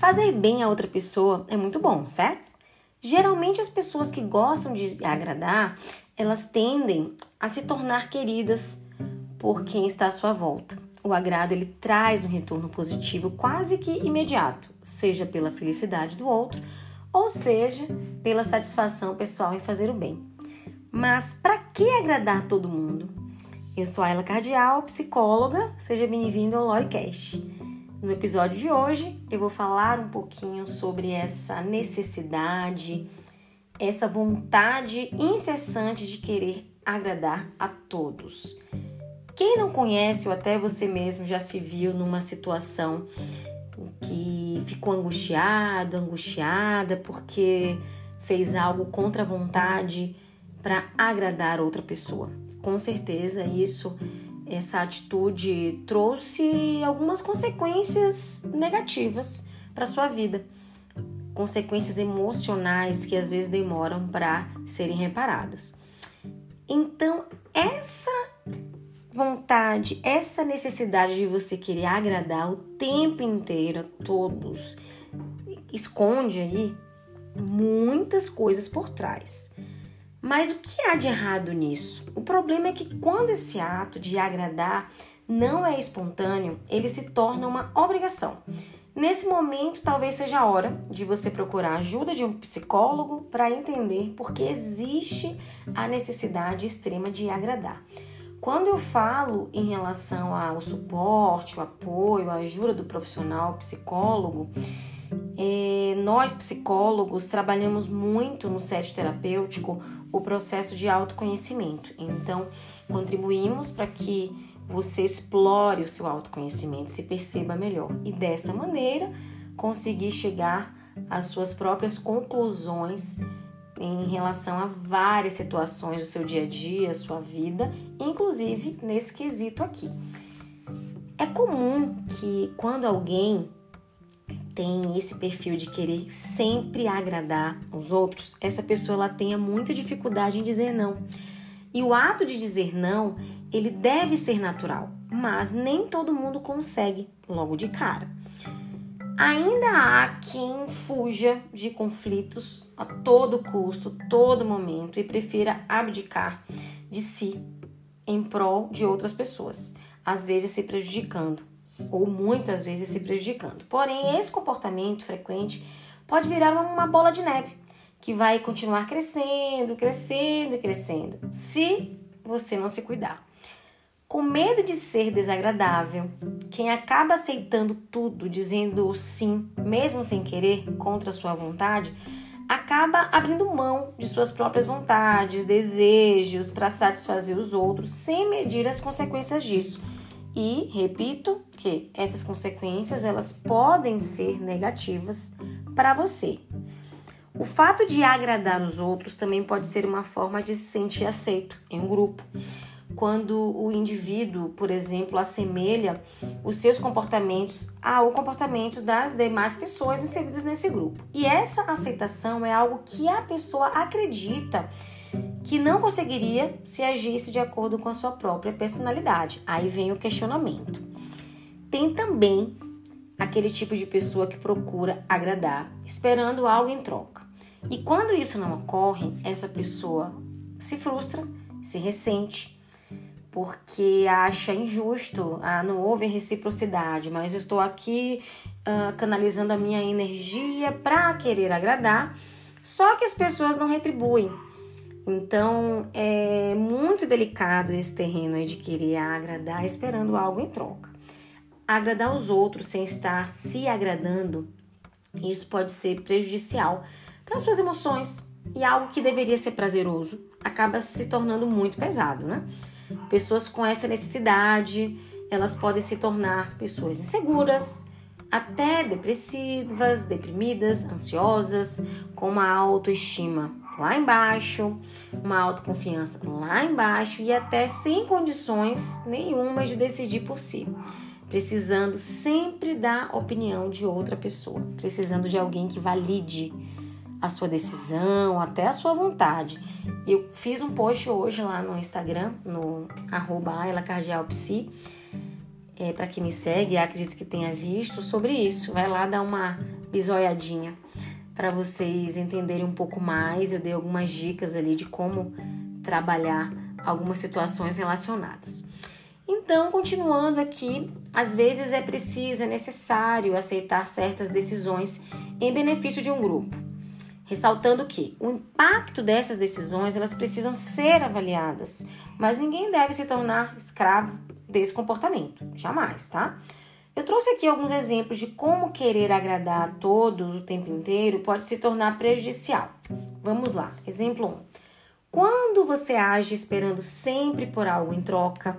Fazer bem a outra pessoa é muito bom, certo? Geralmente as pessoas que gostam de agradar, elas tendem a se tornar queridas por quem está à sua volta. O agrado ele traz um retorno positivo quase que imediato, seja pela felicidade do outro ou seja pela satisfação pessoal em fazer o bem. Mas para que agradar todo mundo? Eu sou a Ela Cardial, psicóloga. Seja bem-vindo ao Loricast. No episódio de hoje, eu vou falar um pouquinho sobre essa necessidade, essa vontade incessante de querer agradar a todos. Quem não conhece ou até você mesmo já se viu numa situação que ficou angustiado, angustiada porque fez algo contra a vontade para agradar outra pessoa. Com certeza isso essa atitude trouxe algumas consequências negativas para sua vida, consequências emocionais que às vezes demoram para serem reparadas. Então, essa vontade, essa necessidade de você querer agradar o tempo inteiro a todos, esconde aí muitas coisas por trás. Mas o que há de errado nisso? O problema é que quando esse ato de agradar não é espontâneo, ele se torna uma obrigação. Nesse momento, talvez seja a hora de você procurar a ajuda de um psicólogo para entender por que existe a necessidade extrema de agradar. Quando eu falo em relação ao suporte, o apoio, a ajuda do profissional psicólogo, é, nós psicólogos trabalhamos muito no set terapêutico o processo de autoconhecimento. Então, contribuímos para que você explore o seu autoconhecimento, se perceba melhor e dessa maneira conseguir chegar às suas próprias conclusões em relação a várias situações do seu dia a dia, sua vida, inclusive nesse quesito aqui. É comum que quando alguém tem esse perfil de querer sempre agradar os outros, essa pessoa ela tenha muita dificuldade em dizer não. E o ato de dizer não, ele deve ser natural, mas nem todo mundo consegue logo de cara. Ainda há quem fuja de conflitos a todo custo, todo momento e prefira abdicar de si em prol de outras pessoas, às vezes se prejudicando ou muitas vezes se prejudicando. Porém, esse comportamento frequente pode virar uma bola de neve que vai continuar crescendo, crescendo e crescendo, se você não se cuidar. Com medo de ser desagradável, quem acaba aceitando tudo, dizendo sim, mesmo sem querer, contra sua vontade, acaba abrindo mão de suas próprias vontades, desejos para satisfazer os outros, sem medir as consequências disso. E repito que essas consequências elas podem ser negativas para você. O fato de agradar os outros também pode ser uma forma de se sentir aceito em um grupo quando o indivíduo, por exemplo, assemelha os seus comportamentos ao comportamento das demais pessoas inseridas nesse grupo. E essa aceitação é algo que a pessoa acredita que não conseguiria se agisse de acordo com a sua própria personalidade. Aí vem o questionamento. Tem também aquele tipo de pessoa que procura agradar, esperando algo em troca. E quando isso não ocorre, essa pessoa se frustra, se ressente, porque acha injusto, ah, não houve reciprocidade, mas eu estou aqui ah, canalizando a minha energia para querer agradar, só que as pessoas não retribuem. Então é muito delicado esse terreno de querer agradar esperando algo em troca. Agradar os outros sem estar se agradando, isso pode ser prejudicial para suas emoções e algo que deveria ser prazeroso acaba se tornando muito pesado, né? Pessoas com essa necessidade, elas podem se tornar pessoas inseguras, até depressivas, deprimidas, ansiosas, com uma autoestima lá embaixo, uma autoconfiança lá embaixo e até sem condições nenhuma de decidir por si, precisando sempre da opinião de outra pessoa, precisando de alguém que valide a sua decisão, até a sua vontade. Eu fiz um post hoje lá no Instagram, no arroba é, para quem me segue, acredito que tenha visto sobre isso. Vai lá dar uma bisoiadinha para vocês entenderem um pouco mais. Eu dei algumas dicas ali de como trabalhar algumas situações relacionadas. Então, continuando aqui, às vezes é preciso, é necessário aceitar certas decisões em benefício de um grupo, ressaltando que o impacto dessas decisões elas precisam ser avaliadas, mas ninguém deve se tornar escravo desse comportamento, jamais, tá? Eu trouxe aqui alguns exemplos de como querer agradar a todos o tempo inteiro pode se tornar prejudicial. Vamos lá. Exemplo 1. Quando você age esperando sempre por algo em troca,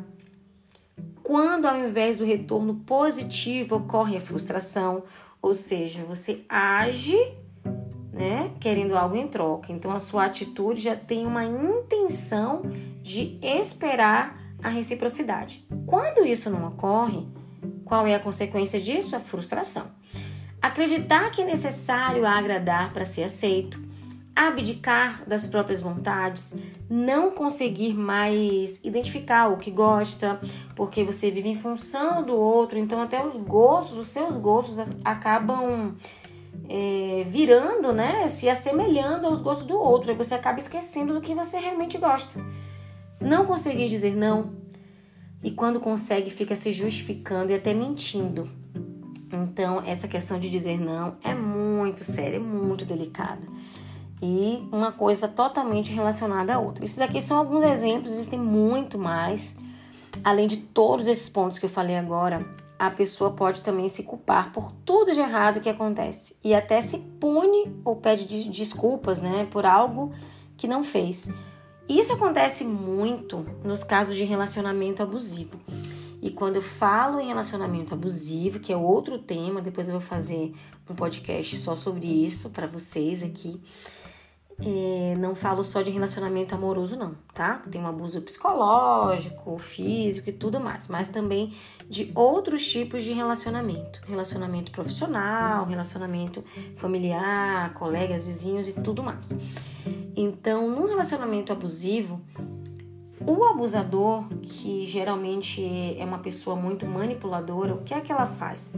quando ao invés do retorno positivo ocorre a frustração, ou seja, você age, né, querendo algo em troca. Então a sua atitude já tem uma intenção de esperar a reciprocidade. Quando isso não ocorre, qual é a consequência disso? A frustração. Acreditar que é necessário agradar para ser aceito, abdicar das próprias vontades, não conseguir mais identificar o que gosta, porque você vive em função do outro, então até os gostos, os seus gostos acabam é, virando, né, se assemelhando aos gostos do outro, e você acaba esquecendo do que você realmente gosta. Não conseguir dizer não, e quando consegue fica se justificando e até mentindo. Então, essa questão de dizer não é muito séria, é muito delicada e uma coisa totalmente relacionada à outra. Esses aqui são alguns exemplos, existem muito mais. Além de todos esses pontos que eu falei agora, a pessoa pode também se culpar por tudo de errado que acontece e até se pune ou pede desculpas, né, por algo que não fez. Isso acontece muito nos casos de relacionamento abusivo. E quando eu falo em relacionamento abusivo, que é outro tema, depois eu vou fazer um podcast só sobre isso para vocês aqui. É, não falo só de relacionamento amoroso, não, tá? Tem um abuso psicológico, físico e tudo mais, mas também de outros tipos de relacionamento: relacionamento profissional, relacionamento familiar, colegas, vizinhos e tudo mais. Então, num relacionamento abusivo, o abusador, que geralmente é uma pessoa muito manipuladora, o que é que ela faz?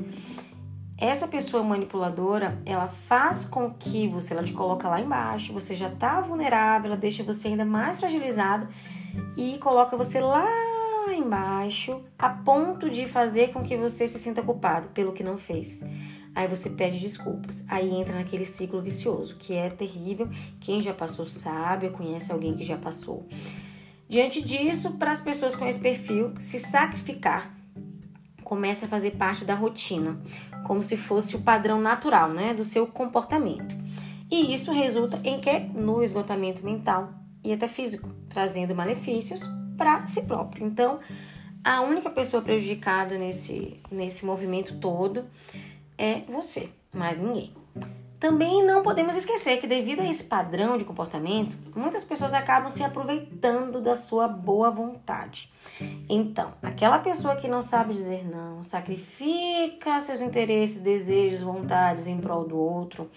Essa pessoa manipuladora, ela faz com que você, ela te coloca lá embaixo, você já tá vulnerável, ela deixa você ainda mais fragilizado e coloca você lá embaixo, a ponto de fazer com que você se sinta culpado pelo que não fez. Aí você pede desculpas. Aí entra naquele ciclo vicioso, que é terrível. Quem já passou sabe, conhece alguém que já passou. Diante disso, para as pessoas com esse perfil, se sacrificar começa a fazer parte da rotina como se fosse o padrão natural, né, do seu comportamento. E isso resulta em que no esgotamento mental e até físico, trazendo malefícios para si próprio. Então, a única pessoa prejudicada nesse nesse movimento todo é você, mais ninguém. Também não podemos esquecer que, devido a esse padrão de comportamento, muitas pessoas acabam se aproveitando da sua boa vontade. Então, aquela pessoa que não sabe dizer não, sacrifica seus interesses, desejos, vontades em prol do outro,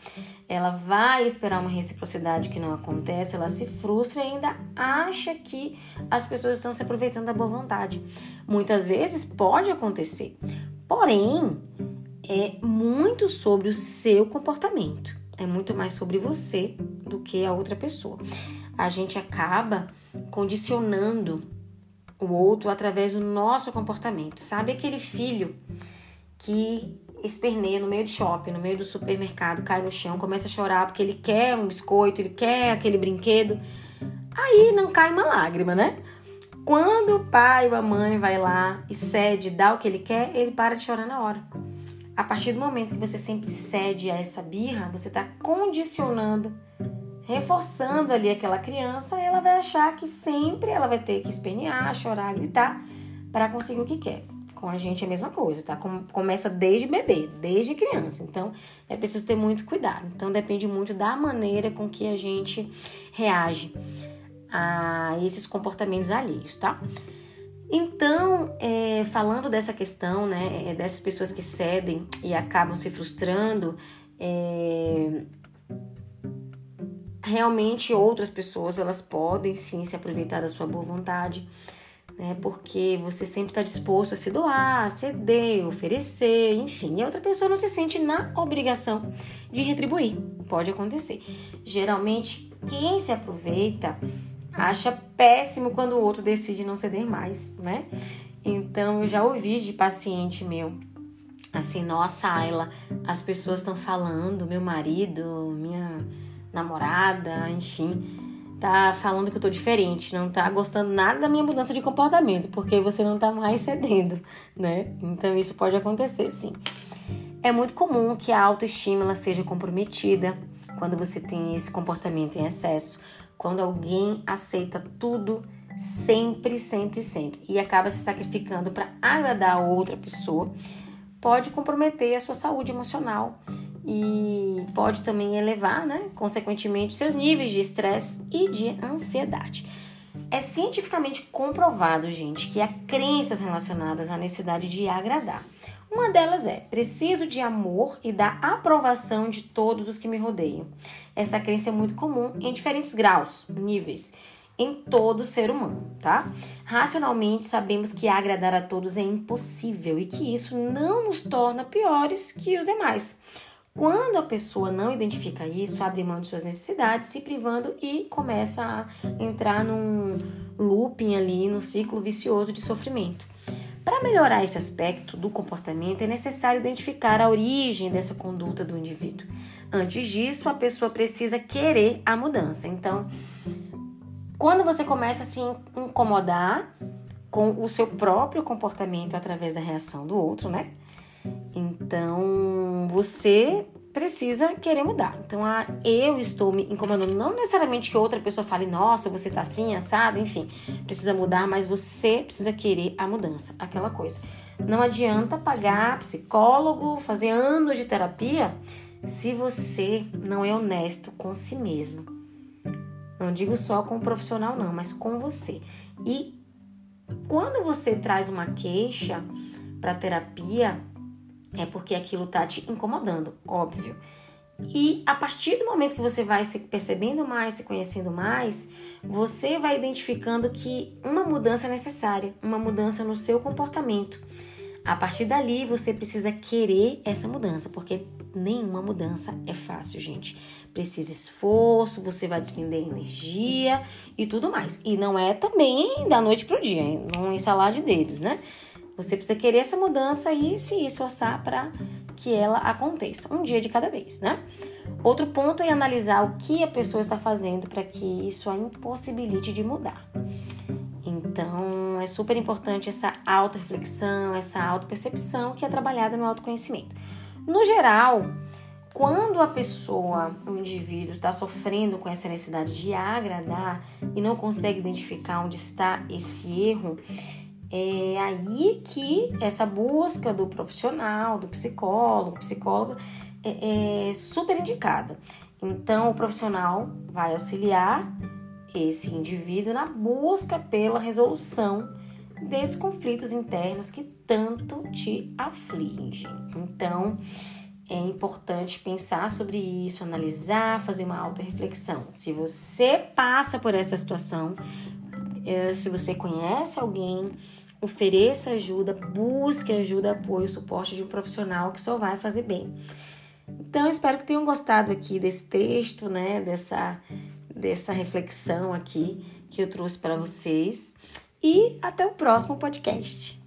ela vai esperar uma reciprocidade que não acontece, ela se frustra e ainda acha que as pessoas estão se aproveitando da boa vontade. Muitas vezes pode acontecer, porém, é muito sobre o seu comportamento. É muito mais sobre você do que a outra pessoa. A gente acaba condicionando o outro através do nosso comportamento. Sabe aquele filho que esperneia no meio do shopping, no meio do supermercado, cai no chão, começa a chorar porque ele quer um biscoito, ele quer aquele brinquedo. Aí não cai uma lágrima, né? Quando o pai ou a mãe vai lá e cede, dá o que ele quer, ele para de chorar na hora. A partir do momento que você sempre cede a essa birra, você está condicionando, reforçando ali aquela criança, ela vai achar que sempre ela vai ter que espernear, chorar, gritar para conseguir o que quer. Com a gente é a mesma coisa, tá? Começa desde bebê, desde criança. Então, é preciso ter muito cuidado. Então, depende muito da maneira com que a gente reage a esses comportamentos alheios, tá? Então, é, falando dessa questão, né, é, dessas pessoas que cedem e acabam se frustrando, é, realmente outras pessoas elas podem sim se aproveitar da sua boa vontade, né? Porque você sempre está disposto a se doar, a ceder, oferecer, enfim. E a outra pessoa não se sente na obrigação de retribuir. Pode acontecer. Geralmente, quem se aproveita acha péssimo quando o outro decide não ceder mais, né? Então, eu já ouvi de paciente meu assim, nossa, Ayla, as pessoas estão falando, meu marido, minha namorada, enfim, tá falando que eu tô diferente, não tá gostando nada da minha mudança de comportamento, porque você não tá mais cedendo, né? Então isso pode acontecer, sim. É muito comum que a autoestima seja comprometida quando você tem esse comportamento em excesso, quando alguém aceita tudo sempre, sempre, sempre e acaba se sacrificando para agradar a outra pessoa, pode comprometer a sua saúde emocional e pode também elevar, né, consequentemente, seus níveis de estresse e de ansiedade. É cientificamente comprovado, gente, que há crenças relacionadas à necessidade de agradar. Uma delas é: preciso de amor e da aprovação de todos os que me rodeiam. Essa crença é muito comum em diferentes graus, níveis, em todo ser humano, tá? Racionalmente sabemos que agradar a todos é impossível e que isso não nos torna piores que os demais. Quando a pessoa não identifica isso, abre mão de suas necessidades, se privando e começa a entrar num looping ali, no ciclo vicioso de sofrimento. Para melhorar esse aspecto do comportamento, é necessário identificar a origem dessa conduta do indivíduo. Antes disso, a pessoa precisa querer a mudança. Então, quando você começa a se incomodar com o seu próprio comportamento através da reação do outro, né? Então, você precisa querer mudar. Então, ah, eu estou me incomodando. Não necessariamente que outra pessoa fale, nossa, você está assim, assado, enfim, precisa mudar, mas você precisa querer a mudança, aquela coisa. Não adianta pagar psicólogo, fazer anos de terapia, se você não é honesto com si mesmo. Não digo só com o profissional, não, mas com você. E quando você traz uma queixa para terapia, é porque aquilo tá te incomodando, óbvio. E a partir do momento que você vai se percebendo mais, se conhecendo mais, você vai identificando que uma mudança é necessária, uma mudança no seu comportamento. A partir dali, você precisa querer essa mudança, porque nenhuma mudança é fácil, gente. Precisa esforço, você vai despender energia e tudo mais. E não é também da noite pro dia, não ensalar de dedos, né? Você precisa querer essa mudança e se esforçar para que ela aconteça, um dia de cada vez, né? Outro ponto é analisar o que a pessoa está fazendo para que isso a impossibilite de mudar. Então, é super importante essa auto-reflexão, essa auto-percepção que é trabalhada no autoconhecimento. No geral, quando a pessoa, o indivíduo, está sofrendo com essa necessidade de agradar e não consegue identificar onde está esse erro, é aí que essa busca do profissional, do psicólogo, psicóloga, é, é super indicada. Então, o profissional vai auxiliar esse indivíduo na busca pela resolução desses conflitos internos que tanto te afligem. Então, é importante pensar sobre isso, analisar, fazer uma auto-reflexão. Se você passa por essa situação, se você conhece alguém, ofereça ajuda, busque ajuda, apoio, suporte de um profissional que só vai fazer bem. Então, espero que tenham gostado aqui desse texto, né, dessa, dessa reflexão aqui que eu trouxe para vocês. E até o próximo podcast.